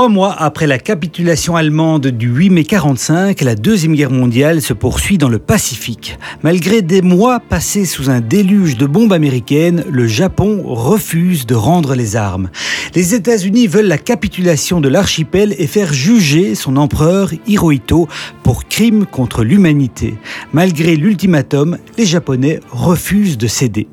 Trois mois après la capitulation allemande du 8 mai 45, la Deuxième Guerre mondiale se poursuit dans le Pacifique. Malgré des mois passés sous un déluge de bombes américaines, le Japon refuse de rendre les armes. Les États-Unis veulent la capitulation de l'archipel et faire juger son empereur Hirohito pour crime contre l'humanité. Malgré l'ultimatum, les Japonais refusent de céder.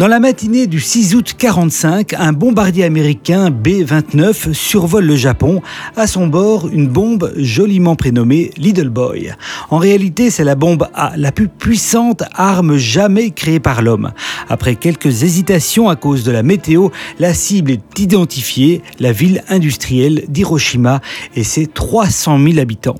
Dans la matinée du 6 août 45, un bombardier américain B-29 survole le Japon. À son bord, une bombe joliment prénommée Little Boy. En réalité, c'est la bombe A, la plus puissante arme jamais créée par l'homme. Après quelques hésitations à cause de la météo, la cible est identifiée, la ville industrielle d'Hiroshima et ses 300 000 habitants.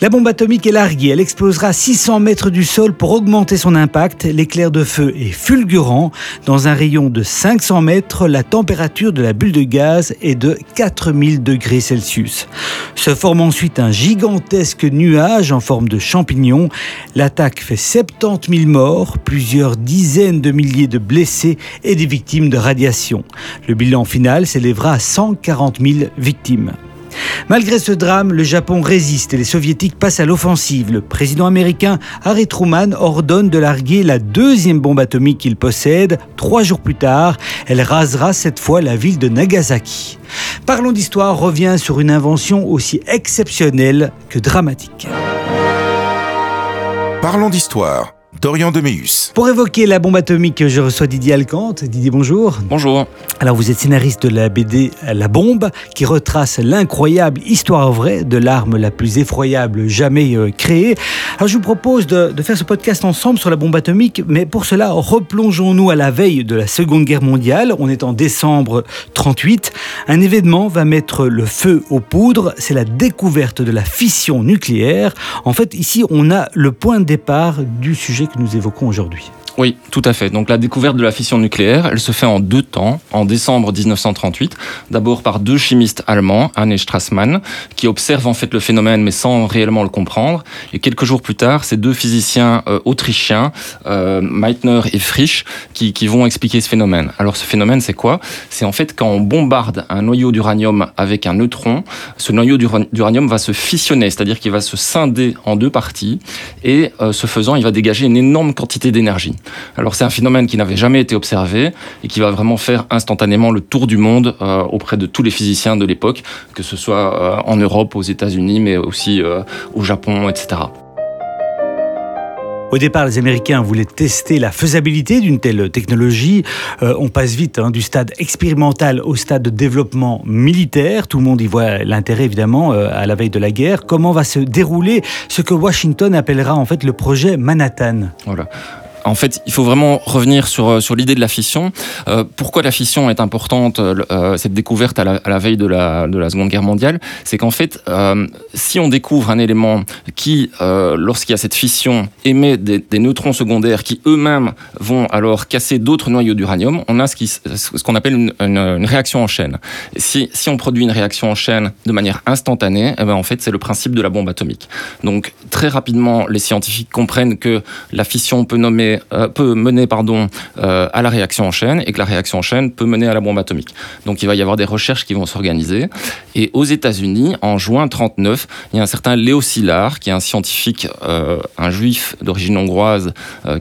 La bombe atomique est larguée, elle explosera 600 mètres du sol pour augmenter son impact. L'éclair de feu est fulgurant. Dans un rayon de 500 mètres, la température de la bulle de gaz est de 4000 degrés Celsius. Se forme ensuite un gigantesque nuage en forme de champignon. L'attaque fait 70 000 morts, plusieurs dizaines de milliers de blessés et des victimes de radiation. Le bilan final s'élèvera à 140 000 victimes. Malgré ce drame, le Japon résiste et les soviétiques passent à l'offensive. Le président américain Harry Truman ordonne de larguer la deuxième bombe atomique qu'il possède. Trois jours plus tard, elle rasera cette fois la ville de Nagasaki. Parlons d'histoire revient sur une invention aussi exceptionnelle que dramatique. Parlons d'histoire Dorian Deméus. Pour évoquer la bombe atomique, je reçois Didier Alcante. Didier, bonjour. Bonjour. Alors, vous êtes scénariste de la BD La Bombe, qui retrace l'incroyable histoire vraie de l'arme la plus effroyable jamais euh, créée. Alors, je vous propose de, de, faire ce podcast ensemble sur la bombe atomique, mais pour cela, replongeons-nous à la veille de la Seconde Guerre mondiale. On est en décembre 38. Un événement va mettre le feu aux poudres. C'est la découverte de la fission nucléaire. En fait, ici, on a le point de départ du sujet que nous évoquons aujourd'hui. Oui, tout à fait. Donc la découverte de la fission nucléaire, elle se fait en deux temps. En décembre 1938, d'abord par deux chimistes allemands, Hahn et Strassmann, qui observent en fait le phénomène mais sans réellement le comprendre. Et quelques jours plus tard, ces deux physiciens euh, autrichiens, euh, Meitner et Frisch, qui, qui, vont expliquer ce phénomène. Alors ce phénomène, c'est quoi? C'est en fait quand on bombarde un noyau d'uranium avec un neutron, ce noyau d'uranium va se fissionner, c'est-à-dire qu'il va se scinder en deux parties, et euh, ce faisant, il va dégager une énorme quantité d'énergie. Alors c'est un phénomène qui n'avait jamais été observé et qui va vraiment faire instantanément le tour du monde euh, auprès de tous les physiciens de l'époque, que ce soit euh, en Europe, aux États-Unis, mais aussi euh, au Japon, etc. Au départ, les Américains voulaient tester la faisabilité d'une telle technologie. Euh, on passe vite hein, du stade expérimental au stade de développement militaire. Tout le monde y voit l'intérêt, évidemment, euh, à la veille de la guerre. Comment va se dérouler ce que Washington appellera en fait le projet Manhattan? Voilà en fait, il faut vraiment revenir sur, euh, sur l'idée de la fission. Euh, pourquoi la fission est importante, euh, cette découverte à la, veille de la, de la Seconde Guerre mondiale? C'est qu'en fait, si on découvre un élément qui, lorsqu'il y a cette fission, émet des, neutrons secondaires qui eux-mêmes vont alors casser d'autres noyaux d'uranium, on a ce qu'on appelle une, réaction en chaîne. Si, si on produit une réaction en chaîne de manière instantanée, eh ben en fait, c'est le principe de la bombe atomique. Donc, très rapidement, les scientifiques comprennent que la fission peut nommer euh, peut mener pardon, euh, à la réaction en chaîne et que la réaction en chaîne peut mener à la bombe atomique. Donc il va y avoir des recherches qui vont s'organiser. Et aux États-Unis, en juin 39, il y a un certain Léo Szilard, qui est un scientifique, euh, un juif d'origine hongroise,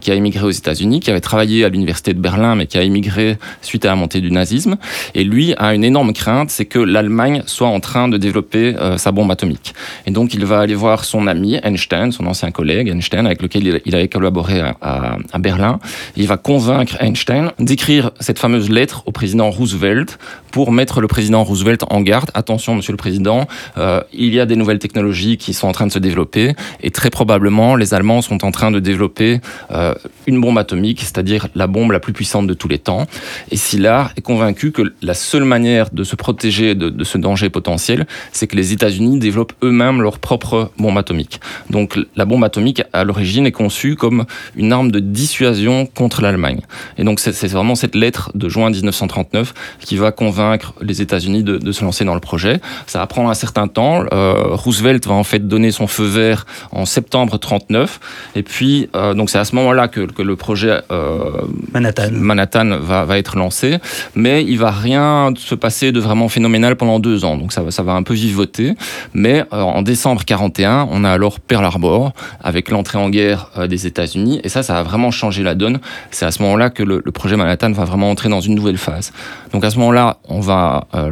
qui a émigré aux États-Unis, qui avait travaillé à l'université de Berlin, mais qui a émigré suite à la montée du nazisme. Et lui a une énorme crainte, c'est que l'Allemagne soit en train de développer sa bombe atomique. Et donc il va aller voir son ami Einstein, son ancien collègue Einstein, avec lequel il avait collaboré à, à Berlin. Il va convaincre Einstein d'écrire cette fameuse lettre au président Roosevelt pour mettre le président Roosevelt en garde. Attention, monsieur le président, euh, il y a des nouvelles technologies qui sont en train de se développer et très probablement les Allemands sont en train de développer euh, une bombe atomique, c'est-à-dire la bombe la plus puissante de tous les temps. Et Szilard est convaincu que la seule manière de se protéger de, de ce danger potentiel, c'est que les États-Unis développent eux-mêmes leur propre bombe atomique. Donc la bombe atomique à l'origine est conçue comme une arme de dissuasion contre l'Allemagne. Et donc c'est vraiment cette lettre de juin 1939 qui va convaincre les États-Unis de, de, se lancer dans le projet. Ça va prendre un certain temps. Euh, Roosevelt va en fait donner son feu vert en septembre 39. Et puis euh, donc c'est à ce moment-là que, que, le projet euh, Manhattan, Manhattan va, va, être lancé. Mais il va rien se passer de vraiment phénoménal pendant deux ans. Donc ça, ça va un peu vivoter. Mais en décembre 41, on a alors Pearl Harbor avec l'entrée en guerre des États-Unis. Et ça, ça a vraiment changé la donne. C'est à ce moment-là que le, projet Manhattan va vraiment entrer dans une nouvelle phase. Donc à ce moment-là, on va euh,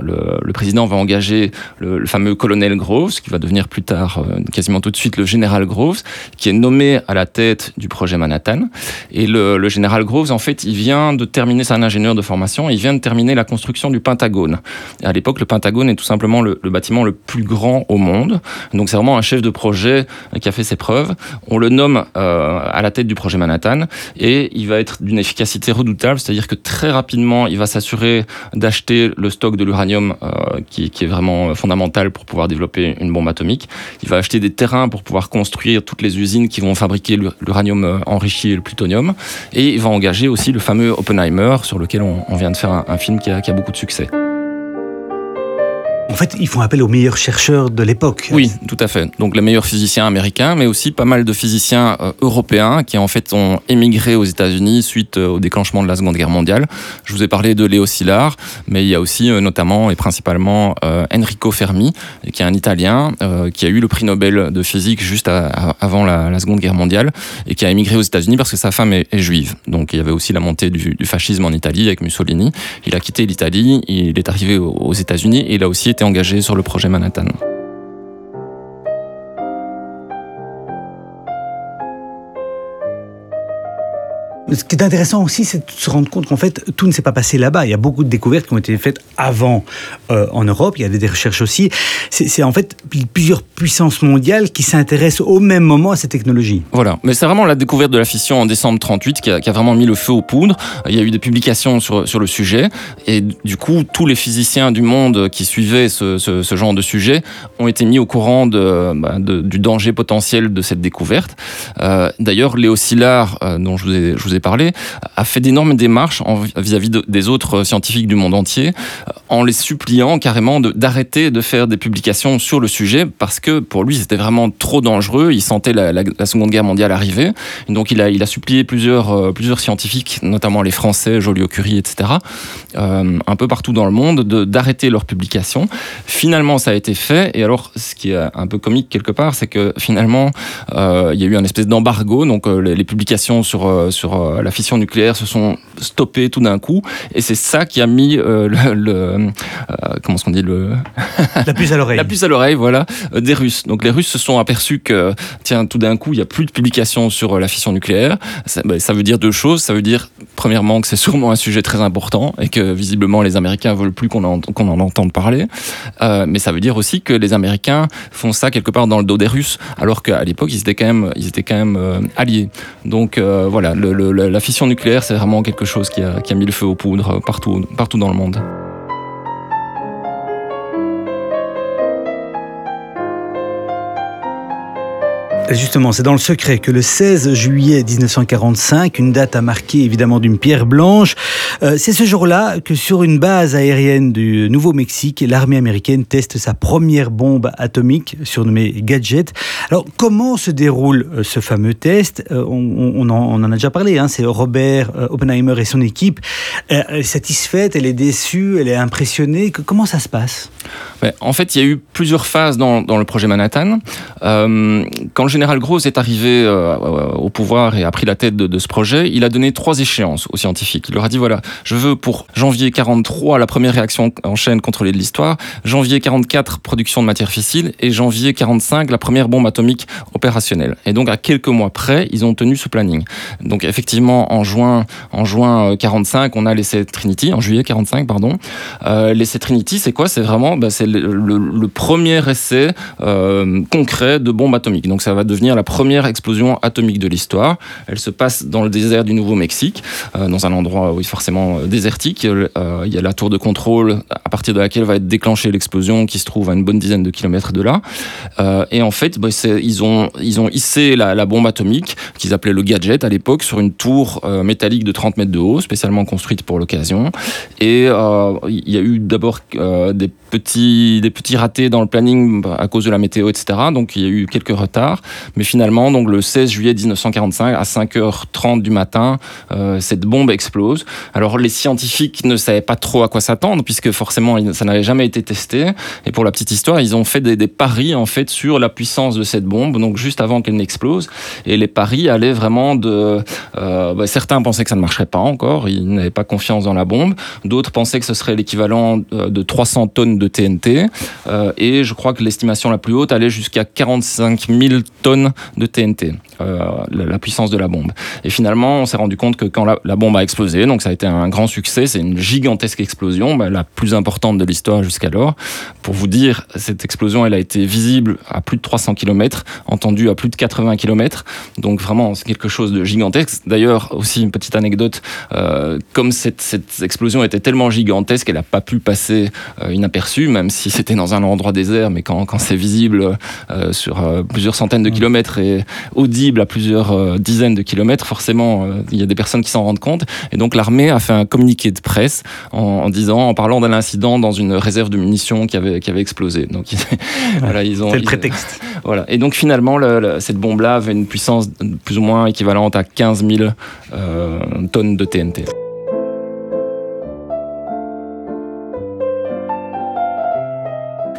le, président va engager le, fameux colonel Groves, qui va devenir plus tard euh, quasiment tout de suite le général Groves, qui est nommé à la tête du projet Manhattan. Et le, général Groves, en fait, il vient de terminer, c'est un ingénieur de formation, il vient de terminer la construction du Pentagone. Et à l'époque, le Pentagone est tout simplement le, bâtiment le plus grand au monde. Donc c'est vraiment un chef de projet qui a fait ses preuves. On le nomme euh, à la tête du projet Manhattan et il va être d'une efficacité redoutable, c'est-à-dire que très rapidement, il va s'assurer d'acheter le stock de l'uranium euh, qui, est vraiment fondamental pour pouvoir développer une bombe atomique. Il va acheter des terrains pour pouvoir construire toutes les usines qui vont fabriquer l'uranium euh, enrichi et le plutonium. Et il va engager aussi le fameux Oppenheimer sur lequel on, vient de faire un, film qui a beaucoup de succès. En fait, ils font appel aux meilleurs chercheurs de l'époque. Oui, tout à fait. Donc les meilleurs physiciens américains, mais aussi pas mal de physiciens euh, européens qui en fait ont émigré aux États-Unis suite euh, au déclenchement de la Seconde Guerre mondiale. Je vous ai parlé de Léo Szilard, mais il y a aussi euh, notamment et principalement Enrico Fermi, qui est un Italien qui a eu le prix Nobel de physique juste avant la, Seconde Guerre mondiale et qui a émigré aux États-Unis parce que sa femme est, juive. Donc il y avait aussi la montée du fascisme en Italie avec Mussolini. Il a quitté l'Italie, il est arrivé aux États-Unis et il a aussi été engagé sur le projet Manhattan. Ce qui est intéressant aussi, c'est de se rendre compte qu'en fait, tout ne s'est pas passé là-bas. Il y a beaucoup de découvertes qui ont été faites avant euh, en Europe. Il y a des recherches aussi. C'est en fait plusieurs puissances mondiales qui s'intéressent au même moment à ces technologies. Voilà. Mais c'est vraiment la découverte de la fission en décembre 38 qui a, qui a, vraiment mis le feu aux poudres. Il y a eu des publications sur, le sujet. Et du coup, tous les physiciens du monde qui suivaient ce, genre de sujet ont été mis au courant bah, du danger potentiel de cette découverte. Euh, D'ailleurs, Léo Szilard, euh, dont je vous ai, je vous ai parlé, a fait d'énormes démarches vis-à-vis -vis de, des autres scientifiques du monde entier en les suppliant carrément d'arrêter de, faire des publications sur le sujet parce que pour lui c'était vraiment trop dangereux. Il sentait la, Seconde Guerre mondiale arriver. Donc il a, il a supplié plusieurs, euh, plusieurs scientifiques, notamment les Français, Joliot-Curie, etc., euh, un peu partout dans le monde, d'arrêter leurs publications. Finalement ça a été fait. Et alors ce qui est un peu comique quelque part, c'est que finalement euh, il y a eu un espèce d'embargo. Donc les, les, publications sur, sur la fission nucléaire se sont stoppées tout d'un coup. Et c'est ça qui a mis le, le euh, comment qu'on dit le la puce à l'oreille. La puce à l'oreille voilà euh, des Russes. Donc les Russes se sont aperçus que tiens tout d'un coup il y a plus de publications sur la fission nucléaire. Ça, bah, ça veut dire deux choses. Ça veut dire premièrement que c'est sûrement un sujet très important et que visiblement les Américains veulent plus qu'on en, qu en entende parler. Euh, mais ça veut dire aussi que les Américains font ça quelque part dans le dos des Russes alors qu'à l'époque ils étaient quand même ils étaient quand même euh, alliés. Donc euh, voilà le, le, la fission nucléaire c'est vraiment quelque chose qui a, mis le feu aux poudres partout dans le monde. Justement, c'est dans le secret que le 16 juillet 1945, une date à marquer évidemment d'une pierre blanche, euh, c'est ce jour-là que sur une base aérienne du Nouveau-Mexique, l'armée américaine teste sa première bombe atomique surnommée Gadget. Alors, comment se déroule euh, ce fameux test? Euh, on, en, a déjà parlé, hein, c'est Robert Oppenheimer et son équipe. Elle est satisfaite, elle est déçue, elle est impressionnée. Comment ça se passe? Ouais, En fait, il y a eu plusieurs phases dans, le projet Manhattan. Quand le général Gross est arrivé euh, au pouvoir et a pris la tête de, ce projet, il a donné trois échéances aux scientifiques. Il leur a dit voilà, je veux pour janvier 43 la première réaction en chaîne contrôlée de l'histoire, janvier 44 production de matière fissile et janvier 45 la première bombe atomique opérationnelle. Et donc à quelques mois près, ils ont tenu ce planning. Donc effectivement en juin en juin 45, on a l'essai Trinity en juillet 45 pardon. Euh, l'essai Trinity, c'est quoi? C'est vraiment bah, c'est le, premier essai euh, concret de bombe atomique. Donc ça va devenir la première explosion atomique de l'histoire. Elle se passe dans le désert du Nouveau-Mexique, dans un endroit oui, forcément désertique. il y a la tour de contrôle à partir de laquelle va être déclenchée l'explosion qui se trouve à une bonne dizaine de kilomètres de là. et en fait, bah, ils, ont, ils ont hissé la, la bombe atomique qu'ils appelaient le gadget à l'époque sur une tour métallique de 30 mètres de haut, spécialement construite pour l'occasion. Et il y a eu d'abord des petits, des petits ratés dans le planning à cause de la météo, etc. Donc il y a eu quelques retards. Mais finalement, donc, le 16 juillet 1945, à 5h30 du matin, euh, cette bombe explose. Alors les scientifiques ne savaient pas trop à quoi s'attendre, puisque forcément, ça n'avait jamais été testé. Et pour la petite histoire, ils ont fait des, paris en fait sur la puissance de cette bombe, donc juste avant qu'elle n'explose. Et les paris allaient vraiment de... Euh, bah, certains pensaient que ça ne marcherait pas encore, ils n'avaient pas confiance dans la bombe. D'autres pensaient que ce serait l'équivalent euh, de 300 tonnes de TNT. Et je crois que l'estimation la plus haute allait jusqu'à 45 000 tonnes de TNT, euh, la, puissance de la bombe. Et finalement, on s'est rendu compte que quand la, bombe a explosé, donc ça a été un grand succès, c'est une gigantesque explosion, bah, la plus importante de l'histoire jusqu'alors. Pour vous dire, cette explosion, elle a été visible à plus de 300 km, entendue à plus de 80 km. Donc vraiment, c'est quelque chose de gigantesque. D'ailleurs, aussi une petite anecdote, euh, comme cette, cette, explosion était tellement gigantesque, elle n'a pas pu passer inaperçue même si c'était dans un endroit désert, mais quand, quand c'est visible euh, sur euh, plusieurs centaines de kilomètres et audible à plusieurs euh, dizaines de kilomètres, forcément, il y a des personnes qui s'en rendent compte. Et donc l'armée a fait un communiqué de presse en, disant, en parlant d'un incident dans une réserve de munitions qui avait, qui avait explosé. Donc voilà, ils ont. C'est le prétexte. voilà. Et donc finalement, cette bombe-là avait une puissance plus ou moins équivalente à 15 000 tonnes de TNT.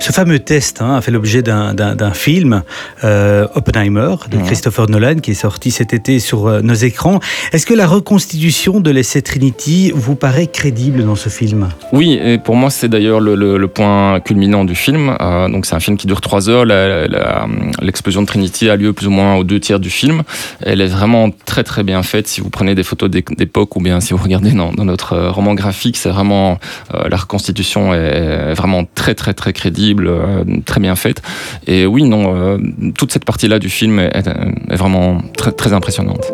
Ce fameux test hein, a fait l'objet d'un film, euh, Oppenheimer, de Christopher Nolan, qui est sorti cet été sur euh, nos écrans. Est-ce que la reconstitution de l'essai Trinity vous paraît crédible dans ce film? Oui, et pour moi c'est d'ailleurs le, point culminant du film. Euh, donc c'est un film qui dure trois heures. L'explosion de Trinity a lieu plus ou moins aux deux tiers du film. Elle est vraiment très très bien faite. Si vous prenez des photos d'époque ou bien si vous regardez dans, notre roman graphique, c'est vraiment la reconstitution est vraiment très très très crédible euh, très bien faite. Et oui, non, euh, toute cette partie-là du film est, vraiment très, très impressionnante.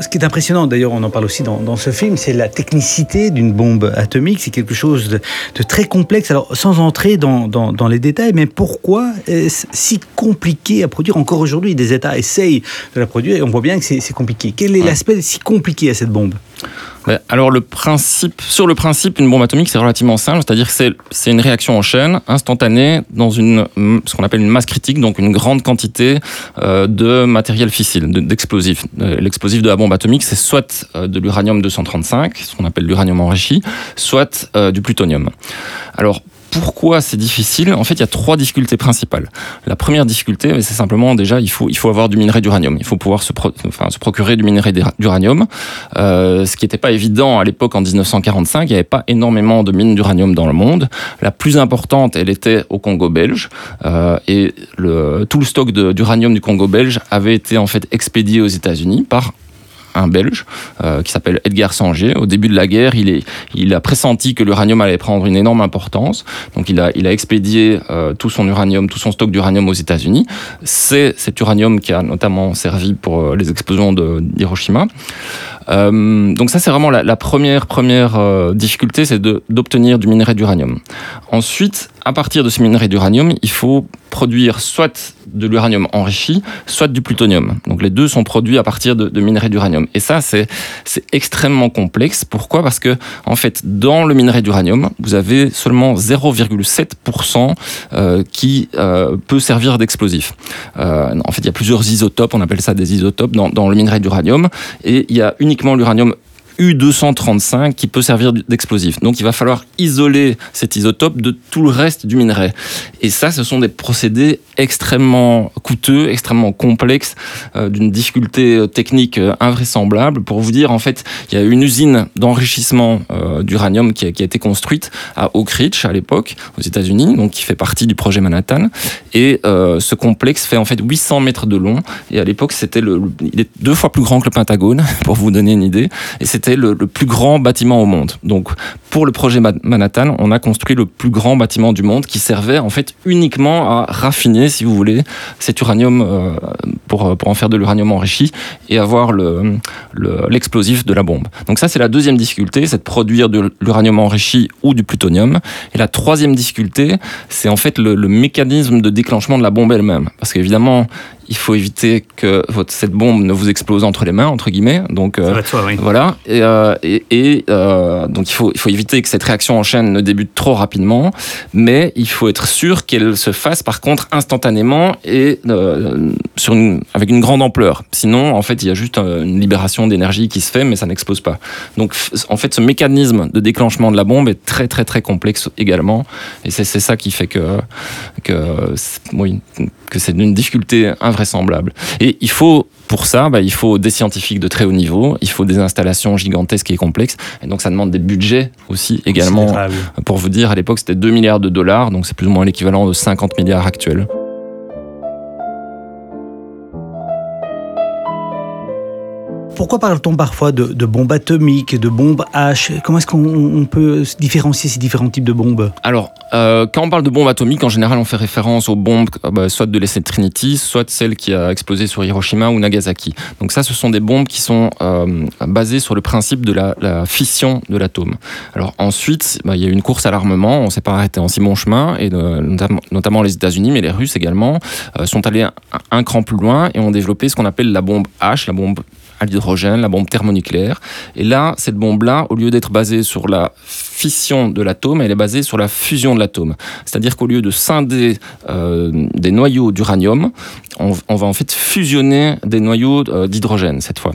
Ce qui est impressionnant, d'ailleurs, on en parle aussi dans, ce film, c'est la technicité d'une bombe atomique. C'est quelque chose de, très complexe. Alors, sans entrer dans, dans, les détails, mais pourquoi est-ce si compliqué à produire Encore aujourd'hui, des États essayent de la produire et on voit bien que c'est compliqué. Quel est l'aspect si compliqué à cette bombe? Alors le principe, sur le principe, une bombe atomique c'est relativement simple, c'est-à-dire que c'est une réaction en chaîne instantanée dans une ce qu'on appelle une masse critique, donc une grande quantité euh, de matériel fissile, d'explosifs. Euh, l'explosif de la bombe atomique c'est soit euh, de l'uranium 235, ce qu'on appelle l'uranium enrichi, soit du plutonium. Pourquoi c'est difficile En fait, il y a trois difficultés principales. La première difficulté, c'est simplement déjà, il faut, il faut avoir du minerai d'uranium. Il faut pouvoir se, procurer du minerai d'uranium, euh, ce qui n'était pas évident à l'époque en 1945. Il n'y avait pas énormément de mines d'uranium dans le monde. La plus importante, elle était au Congo belge, euh, et tout le stock d'uranium du Congo belge avait été en fait expédié aux États-Unis par un Belge euh, qui s'appelle Edgar Sanger. Au début de la guerre, il, a pressenti que l'uranium allait prendre une énorme importance. Donc il a, expédié euh, tout son uranium, tout son stock d'uranium aux États-Unis. C'est cet uranium qui a notamment servi pour euh, les explosions d'Hiroshima. donc ça, c'est vraiment la, la, première première difficulté, c'est d'obtenir du minerai d'uranium. Ensuite, à partir de ce minerai d'uranium, il faut produire soit de l'uranium enrichi, soit du plutonium. Donc les deux sont produits à partir de, de minerai d'uranium. Et ça, c'est extrêmement complexe. Pourquoi? Parce que, en fait, dans le minerai d'uranium, vous avez seulement 0,7% euh, qui euh, peut servir d'explosif. Euh, en fait, il y a plusieurs isotopes, on appelle ça des isotopes dans le minerai d'uranium. Et il y a uniquement l'uranium U235 qui peut servir d'explosif. Donc il va falloir isoler cet isotope de tout le reste du minerai. Et ça, ce sont des procédés extrêmement coûteux, extrêmement complexes, euh, d'une difficulté euh, technique euh, invraisemblable. Pour vous dire, en fait, il y a une usine d'enrichissement d'uranium qui, a été construite à Oak Ridge à l'époque, aux États-Unis, donc qui fait partie du projet Manhattan. Et ce complexe fait en fait 800 mètres de long. Et à l'époque, c'était le, il est deux fois plus grand que le Pentagone, pour vous donner une idée. Et c'était c'était le, plus grand bâtiment au monde. Donc, pour le projet Manhattan, on a construit le plus grand bâtiment du monde qui servait en fait uniquement à raffiner, si vous voulez, cet uranium euh, pour, pour en faire de l'uranium enrichi et avoir l'explosif le, de la bombe. Donc ça, c'est la deuxième difficulté, c'est de produire de l'uranium enrichi ou du plutonium. Et la troisième difficulté, c'est en fait le, le mécanisme de déclenchement de la bombe elle-même. Parce qu'évidemment, il faut éviter que votre, cette bombe ne vous explose entre les mains, entre guillemets. Donc, euh, voilà. Et, euh, et, euh, donc, il faut, il faut éviter que cette réaction en chaîne ne débute trop rapidement, mais il faut être sûr qu'elle se fasse, par contre, instantanément et sur une, avec une grande ampleur. Sinon, en fait, il y a juste une libération d'énergie qui se fait, mais ça n'explose pas. Donc, en fait, ce mécanisme de déclenchement de la bombe est très, très, très complexe également. Et c'est ça qui fait que, que, oui, que c'est une difficulté invraisemblable. Et il faut, pour ça, bah, il faut des scientifiques de très haut niveau, il faut des installations gigantesques et complexes, et donc ça demande des budgets aussi également. Pour vous dire, à l'époque c'était 2 milliards de dollars, donc c'est plus ou moins l'équivalent de 50 milliards actuels. Pourquoi parle-t-on parfois de, bombes atomiques, de bombes H? Comment est-ce qu'on peut différencier ces différents types de bombes? Alors, euh, quand on parle de bombes atomiques, en général, on fait référence aux bombes euh, bah, soit de l'essai Trinity, soit celle qui a explosé sur Hiroshima ou Nagasaki. Donc ça, ce sont des bombes qui sont euh, basées sur le principe de la, fission de l'atome. Alors ensuite, bah, il y a eu une course à l'armement, on ne s'est pas arrêté en si bon chemin, et notamment, les États-Unis, mais les Russes également, sont allés un, cran plus loin et ont développé ce qu'on appelle la bombe H, la bombe à l'hydrogène, la bombe thermonucléaire. Et là, cette bombe-là, au lieu d'être basée sur la fission de l'atome, elle est basée sur la fusion de l'atome. C'est-à-dire qu'au lieu de scinder euh, des noyaux d'uranium, on, va en fait fusionner des noyaux euh, d'hydrogène cette fois.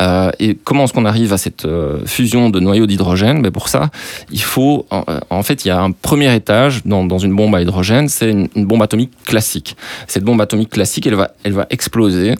Euh, et comment est-ce qu'on arrive à cette fusion de noyaux d'hydrogène? Ben Pour ça, il faut. En, fait, il y a un premier étage dans, dans une bombe à hydrogène, c'est une, une, bombe atomique classique. Cette bombe atomique classique, elle va, elle va exploser.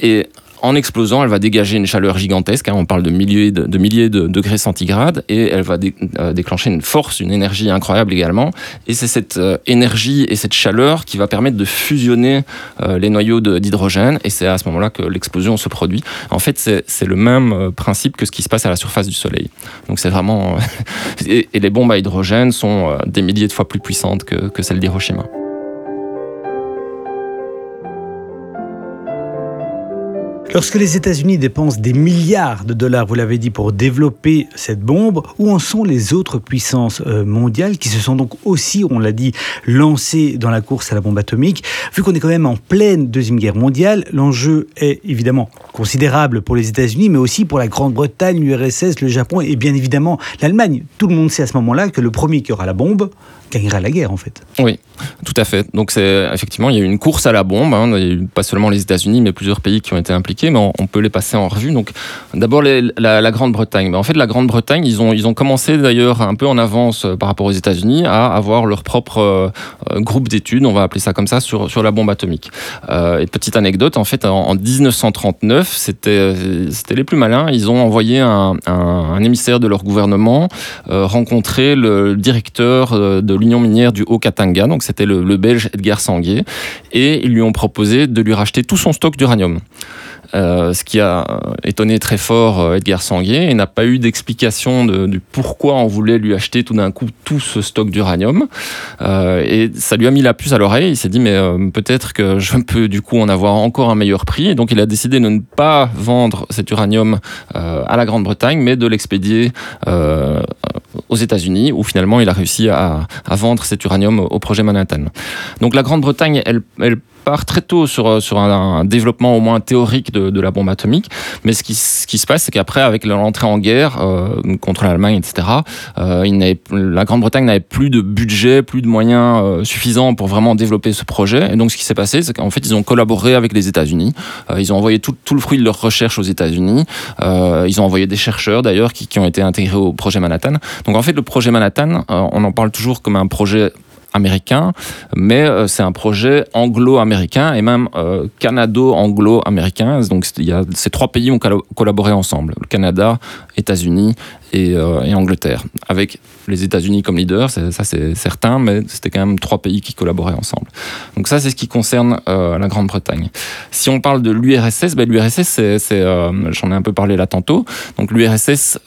Et en explosant, elle va dégager une chaleur gigantesque. Hein. on parle de milliers de, milliers de degrés centigrades et elle va euh, déclencher une force, une énergie incroyable également. Et c'est cette euh, énergie et cette chaleur qui va permettre de fusionner euh, les noyaux d'hydrogène. Et c'est à ce moment-là que l'explosion se produit. En fait, c'est le même principe que ce qui se passe à la surface du Soleil. Donc c'est vraiment et, les bombes à hydrogène sont des milliers de fois plus puissantes que, que celles d'Hiroshima. Lorsque les États-Unis dépensent des milliards de dollars, vous l'avez dit, pour développer cette bombe, où en sont les autres puissances euh, mondiales qui se sont donc aussi, on l'a dit, lancées dans la course à la bombe atomique? Vu qu'on est quand même en pleine Deuxième Guerre mondiale, l'enjeu est évidemment considérable pour les États-Unis, mais aussi pour la Grande-Bretagne, l'URSS, le Japon et bien évidemment l'Allemagne. Tout le monde sait à ce moment-là que le premier qui aura la bombe, gagnera la guerre en fait. Oui, tout à fait. Donc c'est effectivement il y a eu une course à la bombe. Hein. Il y a pas seulement les États-Unis, mais plusieurs pays qui ont été impliqués. Mais on, peut les passer en revue. Donc d'abord la, Grande-Bretagne. En fait, la Grande-Bretagne, ils ont ils ont commencé d'ailleurs un peu en avance euh, par rapport aux États-Unis à avoir leur propre euh, groupe d'études, on va appeler ça comme ça, sur sur la bombe atomique. Euh, et petite anecdote, en fait, en, 1939, c'était c'était les plus malins. Ils ont envoyé un, un, émissaire de leur gouvernement rencontrer le directeur de l'Union minière du Haut-Katanga, donc c'était le, belge Edgar Sanguier, et ils lui ont proposé de lui racheter tout son stock d'uranium. Euh, ce qui a étonné très fort euh, Edgar Sanguier et n'a pas eu d'explication de, pourquoi on voulait lui acheter tout d'un coup tout ce stock d'uranium. Euh, et ça lui a mis la puce à l'oreille. Il s'est dit mais peut-être que je peux du coup en avoir encore un meilleur prix. Et donc il a décidé de ne pas vendre cet uranium à la Grande-Bretagne, mais de l'expédier aux États-Unis, où finalement il a réussi à, vendre cet uranium au projet Manhattan. Donc la Grande-Bretagne, elle, part très tôt sur, un, développement au moins théorique de, la bombe atomique. Mais ce qui, se passe, c'est qu'après, avec l'entrée en guerre euh, contre l'Allemagne, etc., euh, la Grande-Bretagne n'avait plus de budget, plus de moyens euh, suffisants pour vraiment développer ce projet. Et donc, ce qui s'est passé, c'est qu'en fait, ils ont collaboré avec les États-Unis. Ils ont envoyé tout, le fruit de leurs recherches aux États-Unis. ils ont envoyé des chercheurs, d'ailleurs, qui, ont été intégrés au projet Manhattan. En fait, le projet Manhattan, on en parle toujours comme un projet américain, mais c'est un projet anglo-américain et même canado-anglo-américain. Donc il y a, ces trois pays ont collaboré ensemble, le Canada, États-Unis et, et, Angleterre, avec les États-Unis comme leader, ça c'est certain, mais c'était quand même trois pays qui collaboraient ensemble. Donc ça c'est ce qui concerne la Grande-Bretagne. Si on parle de l'URSS, ben, l'URSS, j'en ai un peu parlé là tantôt, donc l'URSS,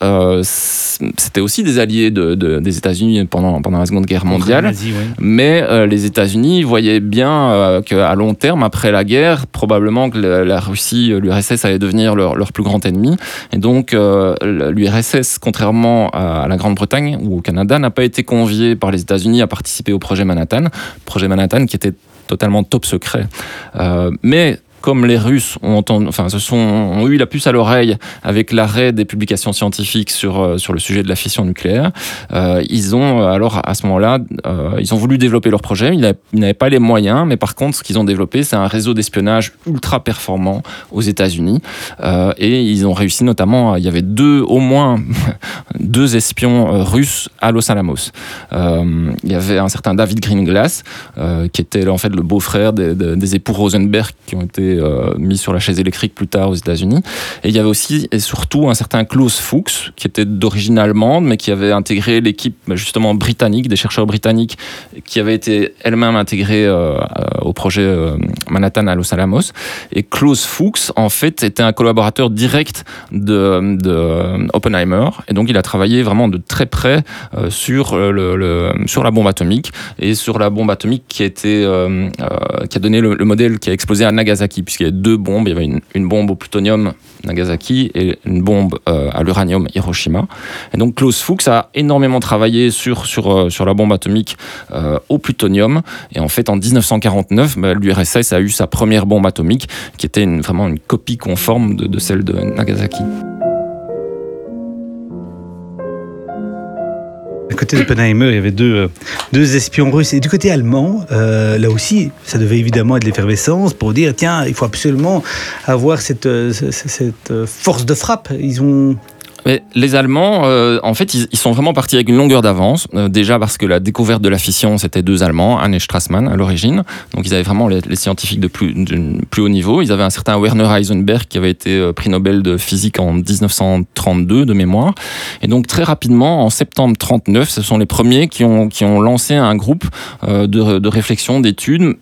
c'était aussi des alliés de, des États-Unis pendant la Seconde Guerre mondiale. Mais euh, les États-Unis voyaient bien euh, qu'à long terme, après la guerre, probablement que la, Russie, euh, l'URSS allait devenir leur, leur, plus grand ennemi. Et donc l'URSS, contrairement à la Grande-Bretagne ou au Canada, n'a pas été convié par les États-Unis à participer au projet Manhattan. Projet Manhattan qui était totalement top secret. mais comme les Russes ont, enfin, se sont, ont eu la puce à l'oreille avec l'arrêt des publications scientifiques sur, euh, sur le sujet de la fission nucléaire, euh, ils ont euh, alors à ce moment-là, ils ont voulu développer leur projet. Ils n'avaient pas les moyens, mais par contre, ce qu'ils ont développé, c'est un réseau d'espionnage ultra performant aux États-Unis. et ils ont réussi notamment, il y avait deux, au moins deux espions russes à Los Alamos. il y avait un certain David Greenglass, qui était en fait le beau-frère des époux Rosenberg qui ont été euh, mis sur la chaise électrique plus tard aux États-Unis. Et il y avait aussi et surtout un certain Klaus Fuchs, qui était d'origine allemande, mais qui avait intégré l'équipe bah, justement britannique, des chercheurs britanniques, qui avait été elle-même intégrée euh, au projet euh, Manhattan à Los Alamos. Et Klaus Fuchs, en fait, était un collaborateur direct de, Oppenheimer. Et donc, il a travaillé vraiment de très près sur, le, sur la bombe atomique et sur la bombe atomique qui été, qui a donné le modèle qui a explosé à Nagasaki puisqu'il y avait deux bombes. Il y avait une, bombe au plutonium Nagasaki et une bombe euh, à l'uranium Hiroshima. Et donc Klaus Fuchs a énormément travaillé sur, sur, euh, sur la bombe atomique euh, au plutonium. Et en fait, en 1949, bah, l'URSS a eu sa première bombe atomique, qui était vraiment une copie conforme de celle de Nagasaki. À côté d'Oppenheimer, il y avait deux, euh, deux espions russes. Et du côté allemand, euh, là aussi, ça devait évidemment être l'effervescence pour dire tiens, il faut absolument avoir cette, euh, cette force de frappe. Ils ont les Allemands, euh, en fait, ils, sont vraiment partis avec une longueur d'avance. Euh, déjà parce que la découverte de la fission, c'était deux Allemands, Anne et Strassmann à l'origine. Donc ils avaient vraiment les, scientifiques de plus, plus, haut niveau. Ils avaient un certain Werner Heisenberg qui avait été euh, prix Nobel de physique en 1932 de mémoire. Et donc très rapidement, en septembre 39, ce sont les premiers qui ont, qui ont lancé un groupe de, de réflexion, d'études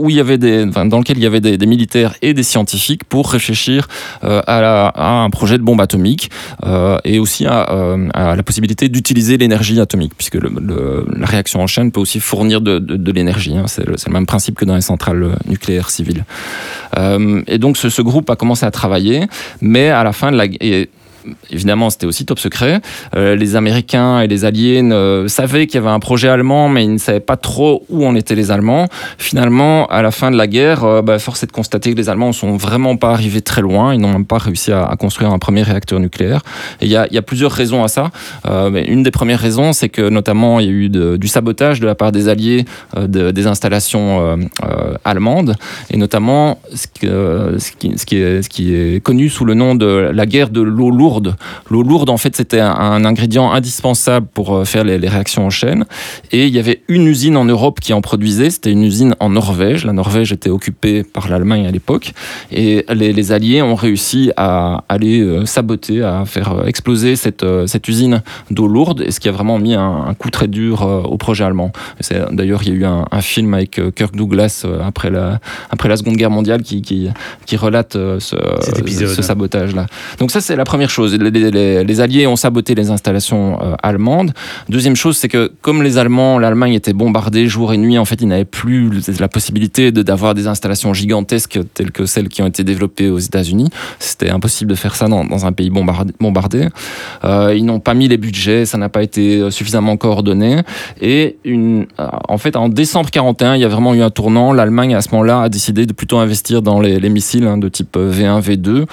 où il y avait des, dans lequel il y avait des, militaires et des scientifiques pour réfléchir euh, à, un projet de bombe atomique euh, et aussi euh, à, la possibilité d'utiliser l'énergie atomique, puisque la réaction en chaîne peut aussi fournir de, l'énergie. Hein. c'est, le, même principe que dans les centrales nucléaires civiles. et donc ce, ce, groupe a commencé à travailler, mais à la fin de la évidemment, c'était aussi top secret. Euh, les Américains et les Alliés savaient qu'il y avait un projet allemand, mais ils ne savaient pas trop où en étaient les Allemands. Finalement, à la fin de la guerre, euh, bah, force est de constater que les Allemands ne sont vraiment pas arrivés très loin. Ils n'ont même pas réussi à, construire un premier réacteur nucléaire. Et il y a, plusieurs raisons à ça. Euh, mais une des premières raisons, c'est que notamment, il y a eu du sabotage de la part des Alliés des installations allemandes, et notamment ce qui est connu sous le nom de la guerre de l'eau lourde L'eau lourde, en fait, c'était un, ingrédient indispensable pour euh, faire les, réactions en chaîne. Et il y avait une usine en Europe qui en produisait. C'était une usine en Norvège. La Norvège était occupée par l'Allemagne à l'époque. Et les, Alliés ont réussi à aller euh, saboter, à faire euh, exploser cette, cette usine d'eau lourde. Et ce qui a vraiment mis un, coup très dur au projet allemand. D'ailleurs, il y a eu un, film avec Kirk Douglas après la, après la Seconde Guerre mondiale qui, qui, qui relate ce, ce sabotage-là. Donc ça, c'est la première chose les, Alliés ont saboté les installations euh, allemandes. Deuxième chose, c'est que comme les Allemands, l'Allemagne était bombardée jour et nuit, en fait, ils n'avaient plus la possibilité d'avoir des installations gigantesques telles que celles qui ont été développées aux États-Unis. C'était impossible de faire ça dans, un pays bombardé. Euh, ils n'ont pas mis les budgets, ça n'a pas été euh, suffisamment coordonné. Et en fait, en décembre 41, il y a vraiment eu un tournant. L'Allemagne, à ce moment-là, a décidé de plutôt investir dans les, missiles hein, de type V1, V2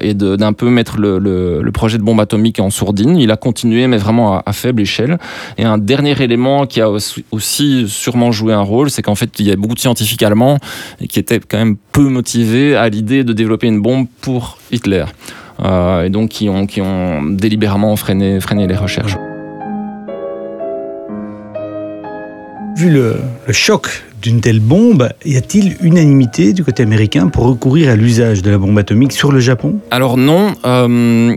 et d'un peu mettre le, projet de bombe atomique en sourdine. Il a continué, mais vraiment à, faible échelle. Et un dernier élément qui a aussi, sûrement joué un rôle, c'est qu'en fait, il y a beaucoup de scientifiques allemands qui étaient quand même peu motivés à l'idée de développer une bombe pour Hitler. Euh, et donc qui ont, délibérément freiné, les recherches. Vu le, le choc d'une telle bombe, y a-t-il unanimité du côté américain pour recourir à l'usage de la bombe atomique sur le Japon? Alors non. Euh,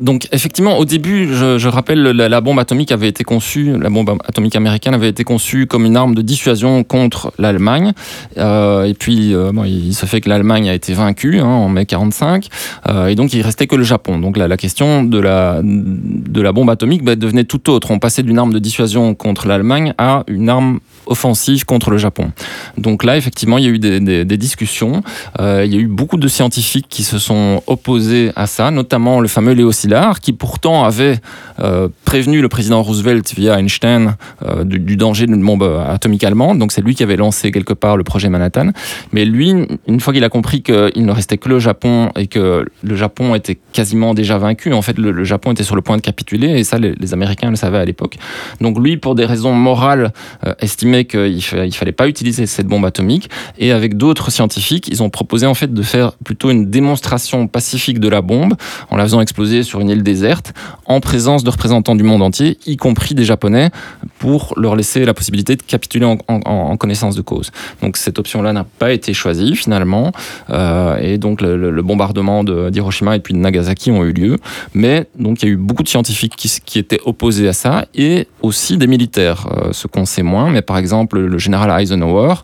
donc effectivement, au début, je, rappelle, la, bombe atomique avait été conçue, la bombe atomique américaine avait été conçue comme une arme de dissuasion contre l'Allemagne. Euh, et puis, euh, bon, il se fait que l'Allemagne a été vaincue hein, en mai 45, euh, et donc il restait que le Japon. Donc la, la question de la, de la bombe atomique bah, devenait tout autre. On passait d'une arme de dissuasion contre l'Allemagne à une arme offensive contre le Japon. Donc là, effectivement, il y a eu des, discussions. Euh, il y a eu beaucoup de scientifiques qui se sont opposés à ça, notamment le fameux Léo Szilard, qui pourtant avait euh, prévenu le président Roosevelt via Einstein euh, du, danger d'une bombe atomique allemande. Donc c'est lui qui avait lancé quelque part le projet Manhattan. Mais lui, une fois qu'il a compris qu'il ne restait que le Japon et que le Japon était quasiment déjà vaincu, en fait, le, Japon était sur le point de capituler, et ça, les, les Américains le savaient à l'époque. Donc lui, pour des raisons morales, euh, qu'il ne fallait pas utiliser cette bombe atomique. Et avec d'autres scientifiques, ils ont proposé en fait de faire plutôt une démonstration pacifique de la bombe en la faisant exploser sur une île déserte en présence de représentants du monde entier, y compris des Japonais, pour leur laisser la possibilité de capituler en, connaissance de cause. Donc cette option-là n'a pas été choisie finalement. Euh, et donc le, le, le bombardement d'Hiroshima et puis de Nagasaki ont eu lieu. Mais donc il y a eu beaucoup de scientifiques qui, qui étaient opposés à ça et aussi des militaires, euh, ce qu'on sait moins. Mais par exemple, le général Eisenhower,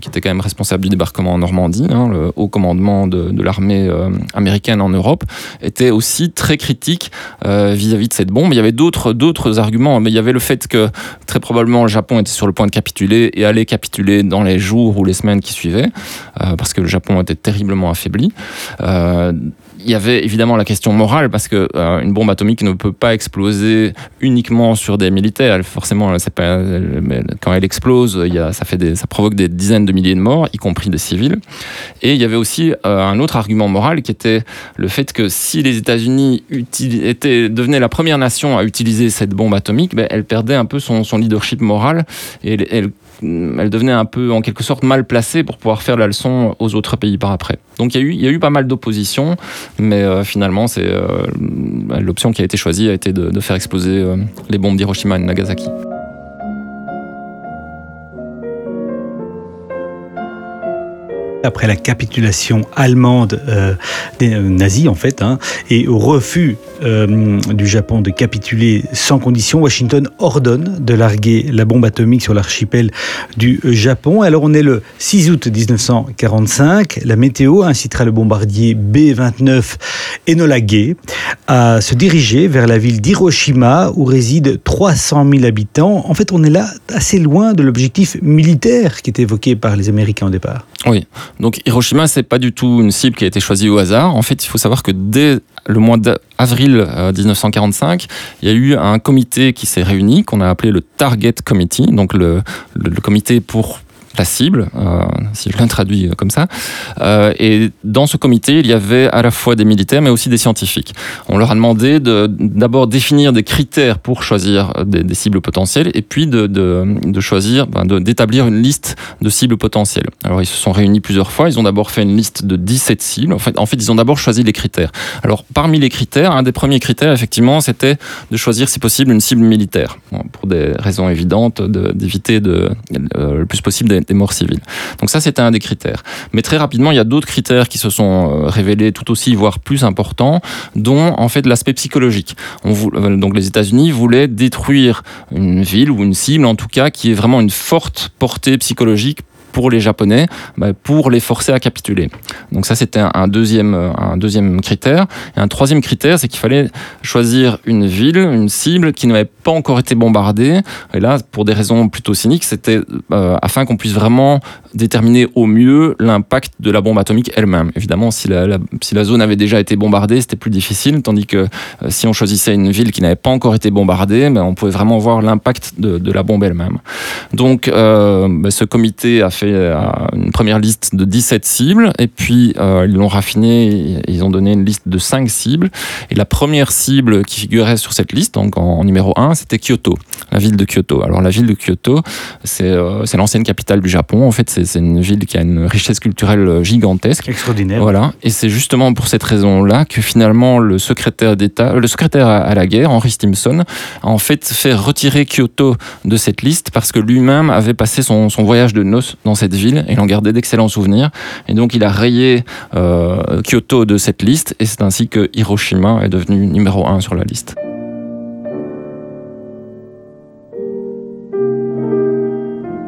qui était quand même responsable du débarquement en Normandie, hein, le haut commandement de, l'armée euh, américaine en Europe, était aussi très critique euh, vis-à-vis -vis de cette bombe. Il y avait d'autres d'autres arguments, mais il y avait le fait que très probablement le Japon était sur le point de capituler et allait capituler dans les jours ou les semaines qui suivaient, euh, parce que le Japon était terriblement affaibli. Il y avait évidemment la question morale parce que euh, une bombe atomique ne peut pas exploser uniquement sur des militaires. Forcément, c'est pas quand elle explose, il y a, ça fait ça provoque des dizaines de milliers de morts, y compris des civils. Et il y avait aussi euh, un autre argument moral qui était le fait que si les États-Unis étaient devenaient la première nation à utiliser cette bombe atomique, ben, elle perdait un peu son, son leadership moral et elle, elle devenait un peu en quelque sorte mal placée pour pouvoir faire la leçon aux autres pays par après. Donc il y a eu, il y a eu pas mal d'opposition, mais euh, finalement c'est euh, l'option qui a été choisie a été de, de faire exploser euh, les bombes d'Hiroshima et de Nagasaki. Après la capitulation allemande euh, des nazis en fait hein, et au refus euh, du Japon de capituler sans condition, Washington ordonne de larguer la bombe atomique sur l'archipel du Japon. Alors on est le 6 août 1945, la météo incitera le bombardier B-29 Enola Gay à se diriger vers la ville d'Hiroshima où résident 300 000 habitants. En fait, on est là assez loin de l'objectif militaire qui est évoqué par les Américains au départ. Oui, donc Hiroshima, c'est pas du tout une cible qui a été choisie au hasard. En fait, il faut savoir que dès le mois d'avril 1945, il y a eu un comité qui s'est réuni, qu'on a appelé le Target Committee, donc le, le, le comité pour la cible, euh, si je l'intraduis comme ça. Euh, et dans ce comité, il y avait à la fois des militaires, mais aussi des scientifiques. On leur a demandé d'abord de, définir des critères pour choisir des, cibles potentielles, et puis de, de, de choisir, ben d'établir une liste de cibles potentielles. Alors ils se sont réunis plusieurs fois. Ils ont d'abord fait une liste de 17 cibles. En fait, ils ont d'abord choisi les critères. Alors parmi les critères, un des premiers critères, effectivement, c'était de choisir, si possible, une cible militaire, pour des raisons évidentes, d'éviter de, euh, le plus possible des, morts civiles. Donc ça, c'était un des critères. Mais très rapidement, il y a d'autres critères qui se sont euh, révélés tout aussi, voire plus importants, dont en fait l'aspect psychologique. Voulait, donc les États-Unis voulaient détruire une ville ou une cible, en tout cas, qui est vraiment une forte portée psychologique pour les Japonais, bah, pour les forcer à capituler. Donc ça, c'était un deuxième, un deuxième critère. Et un troisième critère, c'est qu'il fallait choisir une ville, une cible qui n'avait pas encore été bombardée. Et là, pour des raisons plutôt cyniques, c'était euh, afin qu'on puisse vraiment déterminer au mieux l'impact de la bombe atomique elle-même. Évidemment, si la, si la zone avait déjà été bombardée, c'était plus difficile, tandis que euh, si on choisissait une ville qui n'avait pas encore été bombardée, ben, on pouvait vraiment voir l'impact de, la bombe elle-même. Donc, euh, ben, ce comité a fait fait une première liste de 17 cibles, et puis ils l'ont raffiné, ils ont donné une liste de 5 cibles. Et la première cible qui figurait sur cette liste, donc en, numéro 1, c'était Kyoto, la ville de Kyoto. Alors la ville de Kyoto, c'est l'ancienne capitale du Japon. En fait, c'est une ville qui a une richesse culturelle gigantesque. Extraordinaire. Voilà. Et c'est justement pour cette raison-là que finalement le secrétaire d'État, le secrétaire à la guerre, Henry Stimson, a en fait fait retirer Kyoto de cette liste parce que lui-même avait passé son, voyage de noces dans cette ville et il en gardait d'excellents souvenirs. Et donc il a rayé euh, Kyoto de cette liste et c'est ainsi que Hiroshima est devenu numéro un sur la liste.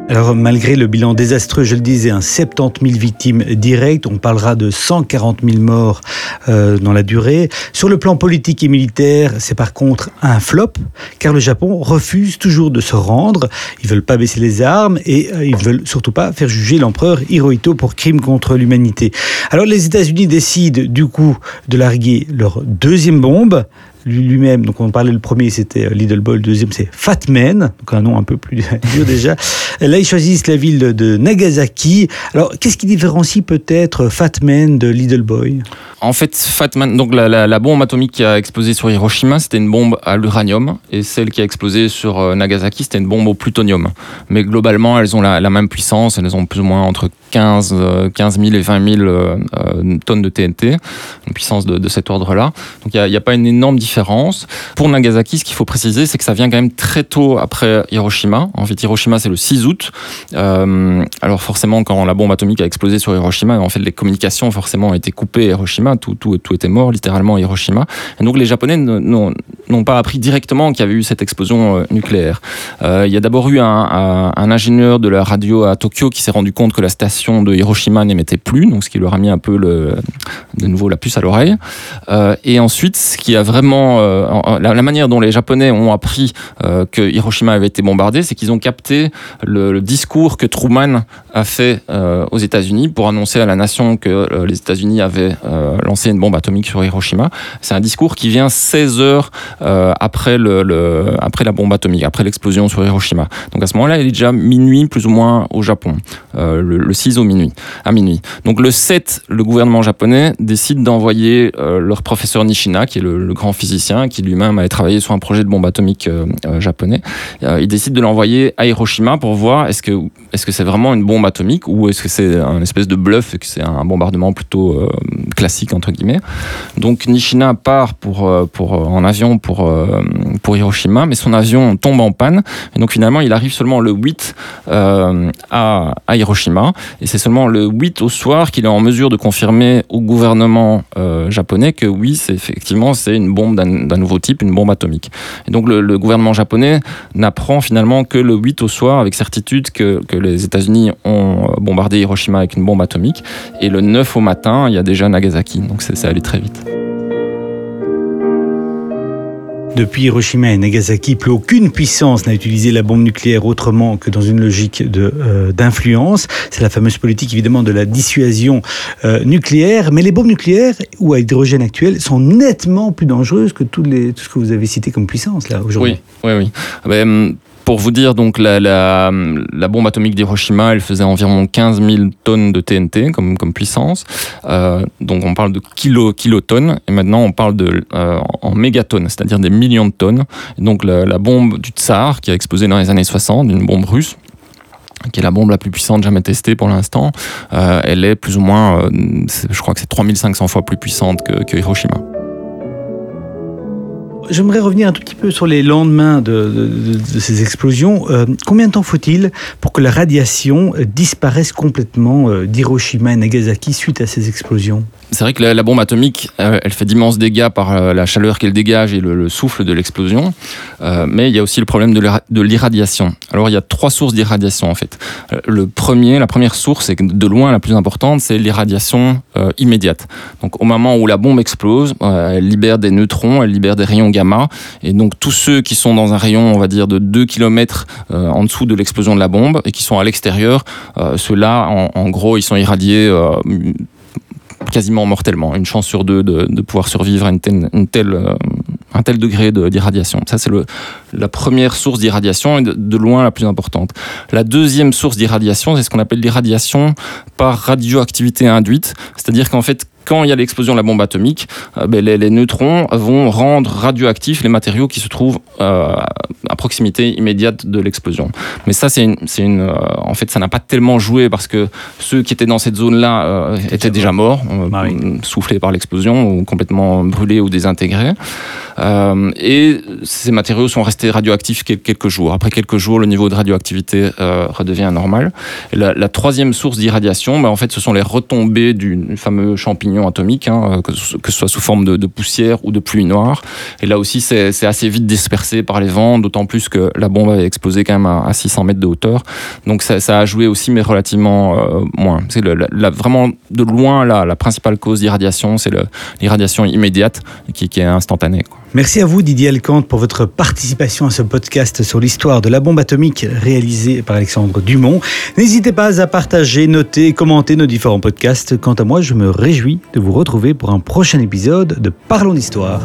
Alors malgré le bilan désastreux, je le disais, un 70 000 victimes directes, on parlera de 140 000 morts euh, dans la durée. Sur le plan politique et militaire, c'est par contre un flop, car le Japon refuse toujours de se rendre. Ils veulent pas baisser les armes et euh, ils veulent surtout pas faire juger l'empereur Hirohito pour crime contre l'humanité. Alors les États-Unis décident du coup de larguer leur deuxième bombe lui-même, donc on parlait le premier, c'était euh, Little Boy, le deuxième c'est Fat Man, donc un nom un peu plus dur déjà. Là, ils choisissent la ville de Nagasaki. Alors, qu'est-ce qui différencie peut-être Fat Man de Little Boy? En fait, Fat Man, donc la, bombe atomique qui a explosé sur Hiroshima, c'était une bombe à l'uranium, et celle qui a explosé sur euh, Nagasaki, c'était une bombe au plutonium. Mais globalement, elles ont la, même puissance, elles ont plus ou moins entre 15, 15 000 et 20 000 euh, tonnes de TNT, une puissance de, cet ordre-là. Donc il n'y a, pas une énorme différence pour Nagasaki, ce qu'il faut préciser, c'est que ça vient quand même très tôt après Hiroshima. En fait, Hiroshima, c'est le 6 août. Euh, alors forcément, quand la bombe atomique a explosé sur Hiroshima, en fait, les communications forcément ont été coupées à Hiroshima. Tout, tout, tout était mort, littéralement, Hiroshima. Et donc les Japonais n'ont pas appris directement qu'il y avait eu cette explosion euh, nucléaire. Euh, il y a d'abord eu un, ingénieur de la radio à Tokyo qui s'est rendu compte que la station de Hiroshima n'émettait plus, donc ce qui leur a mis un peu le, de nouveau la puce à l'oreille. et ensuite, ce qui a vraiment euh, la, manière dont les Japonais ont appris euh, que Hiroshima avait été bombardé, c'est qu'ils ont capté le, discours que Truman a fait euh, aux États-Unis pour annoncer à la nation que les États-Unis avaient lancé une bombe atomique sur Hiroshima. C'est un discours qui vient 16 heures après, le, après la bombe atomique, après l'explosion sur Hiroshima. Donc à ce moment-là, il est déjà minuit plus ou moins au Japon, le, 6 au minuit, à minuit. Donc le 7, le gouvernement japonais décide d'envoyer leur professeur Nishina, qui est le, grand physicien qui lui-même avait travaillé sur un projet de bombe atomique euh, euh, japonais. Euh, il décide de l'envoyer à Hiroshima pour voir est-ce que est-ce que c'est vraiment une bombe atomique ou est-ce que c'est un espèce de bluff et que c'est un bombardement plutôt classique entre guillemets. Donc Nishina part pour pour en avion pour pour Hiroshima, mais son avion tombe en panne et donc finalement il arrive seulement le 8 à, à Hiroshima et c'est seulement le 8 au soir qu'il est en mesure de confirmer au gouvernement japonais que oui, c'est effectivement c'est une bombe d'un nouveau type, une bombe atomique. Et donc le, gouvernement japonais n'apprend finalement que le 8 au soir avec certitude que, que les États-Unis ont bombardé Hiroshima avec une bombe atomique. Et le 9 au matin, il y a déjà Nagasaki. Donc c'est allé très vite. Depuis Hiroshima et Nagasaki, plus aucune puissance n'a utilisé la bombe nucléaire autrement que dans une logique euh, d'influence. C'est la fameuse politique évidemment de la dissuasion euh, nucléaire. Mais les bombes nucléaires ou à hydrogène actuelles sont nettement plus dangereuses que tout ce que vous avez cité comme puissance là aujourd'hui. Oui, oui, oui. Ah ben, pour vous dire, donc la, bombe atomique d'Hiroshima, elle faisait environ 15 000 tonnes de TNT comme, puissance. Euh, donc on parle de kilo, kilotonnes, et maintenant on parle de, euh, en mégatonnes, c'est-à-dire des millions de tonnes. donc la, bombe du Tsar, qui a explosé dans les années 60, une bombe russe, qui est la bombe la plus puissante jamais testée pour l'instant, euh, elle est plus ou moins, je crois que c'est 3500 fois plus puissante que Hiroshima. J'aimerais revenir un tout petit peu sur les lendemains de, ces explosions. Euh, combien de temps faut-il pour que la radiation disparaisse complètement euh, d'Hiroshima et Nagasaki suite à ces explosions? C'est vrai que la, bombe atomique, euh, elle fait d'immenses dégâts par euh, la chaleur qu'elle dégage et le, souffle de l'explosion. Euh, mais il y a aussi le problème de l'irradiation. Alors il y a trois sources d'irradiation en fait. Le premier, la première source, et de loin la plus importante, c'est l'irradiation immédiate. Donc au moment où la bombe explose, elle libère des neutrons, elle libère des rayons gamma. Et donc tous ceux qui sont dans un rayon, on va dire, de 2 km en dessous de l'explosion de la bombe et qui sont à l'extérieur, ceux-là, en, en, gros, ils sont irradiés quasiment mortellement, une chance sur deux de, pouvoir survivre à euh, un tel degré d'irradiation. Ça, c'est le, la première source d'irradiation et de, loin la plus importante. La deuxième source d'irradiation, c'est ce qu'on appelle l'irradiation par radioactivité induite, c'est-à-dire qu'en fait, quand il y a l'explosion de la bombe atomique, euh, ben, les, neutrons vont rendre radioactifs les matériaux qui se trouvent euh, à proximité immédiate de l'explosion. Mais ça, c'est une, euh, en fait, ça n'a pas tellement joué parce que ceux qui étaient dans cette zone-là étaient déjà morts, bah soufflés par l'explosion ou complètement brûlés ou désintégrés. et ces matériaux sont restés radioactifs quelques jours. Après quelques jours, le niveau de radioactivité redevient normal. la, troisième source d'irradiation, ben, en fait, ce sont les retombées du fameux champignon atomique, hein, que, ce soit sous forme de, poussière ou de pluie noire. Et là aussi, c'est assez vite dispersé par les vents, d'autant plus que la bombe avait explosé quand même à, 600 mètres de hauteur. Donc ça, a joué aussi, mais relativement euh, moins. C'est vraiment de loin la, la principale cause d'irradiation, c'est l'irradiation immédiate qui est instantanée. Merci à vous Didier Alcante pour votre participation à ce podcast sur l'histoire de la bombe atomique réalisé par Alexandre Dumont. N'hésitez pas à partager, noter, commenter nos différents podcasts. Quant à moi, je me réjouis de vous retrouver pour un prochain épisode de Parlons d'Histoire.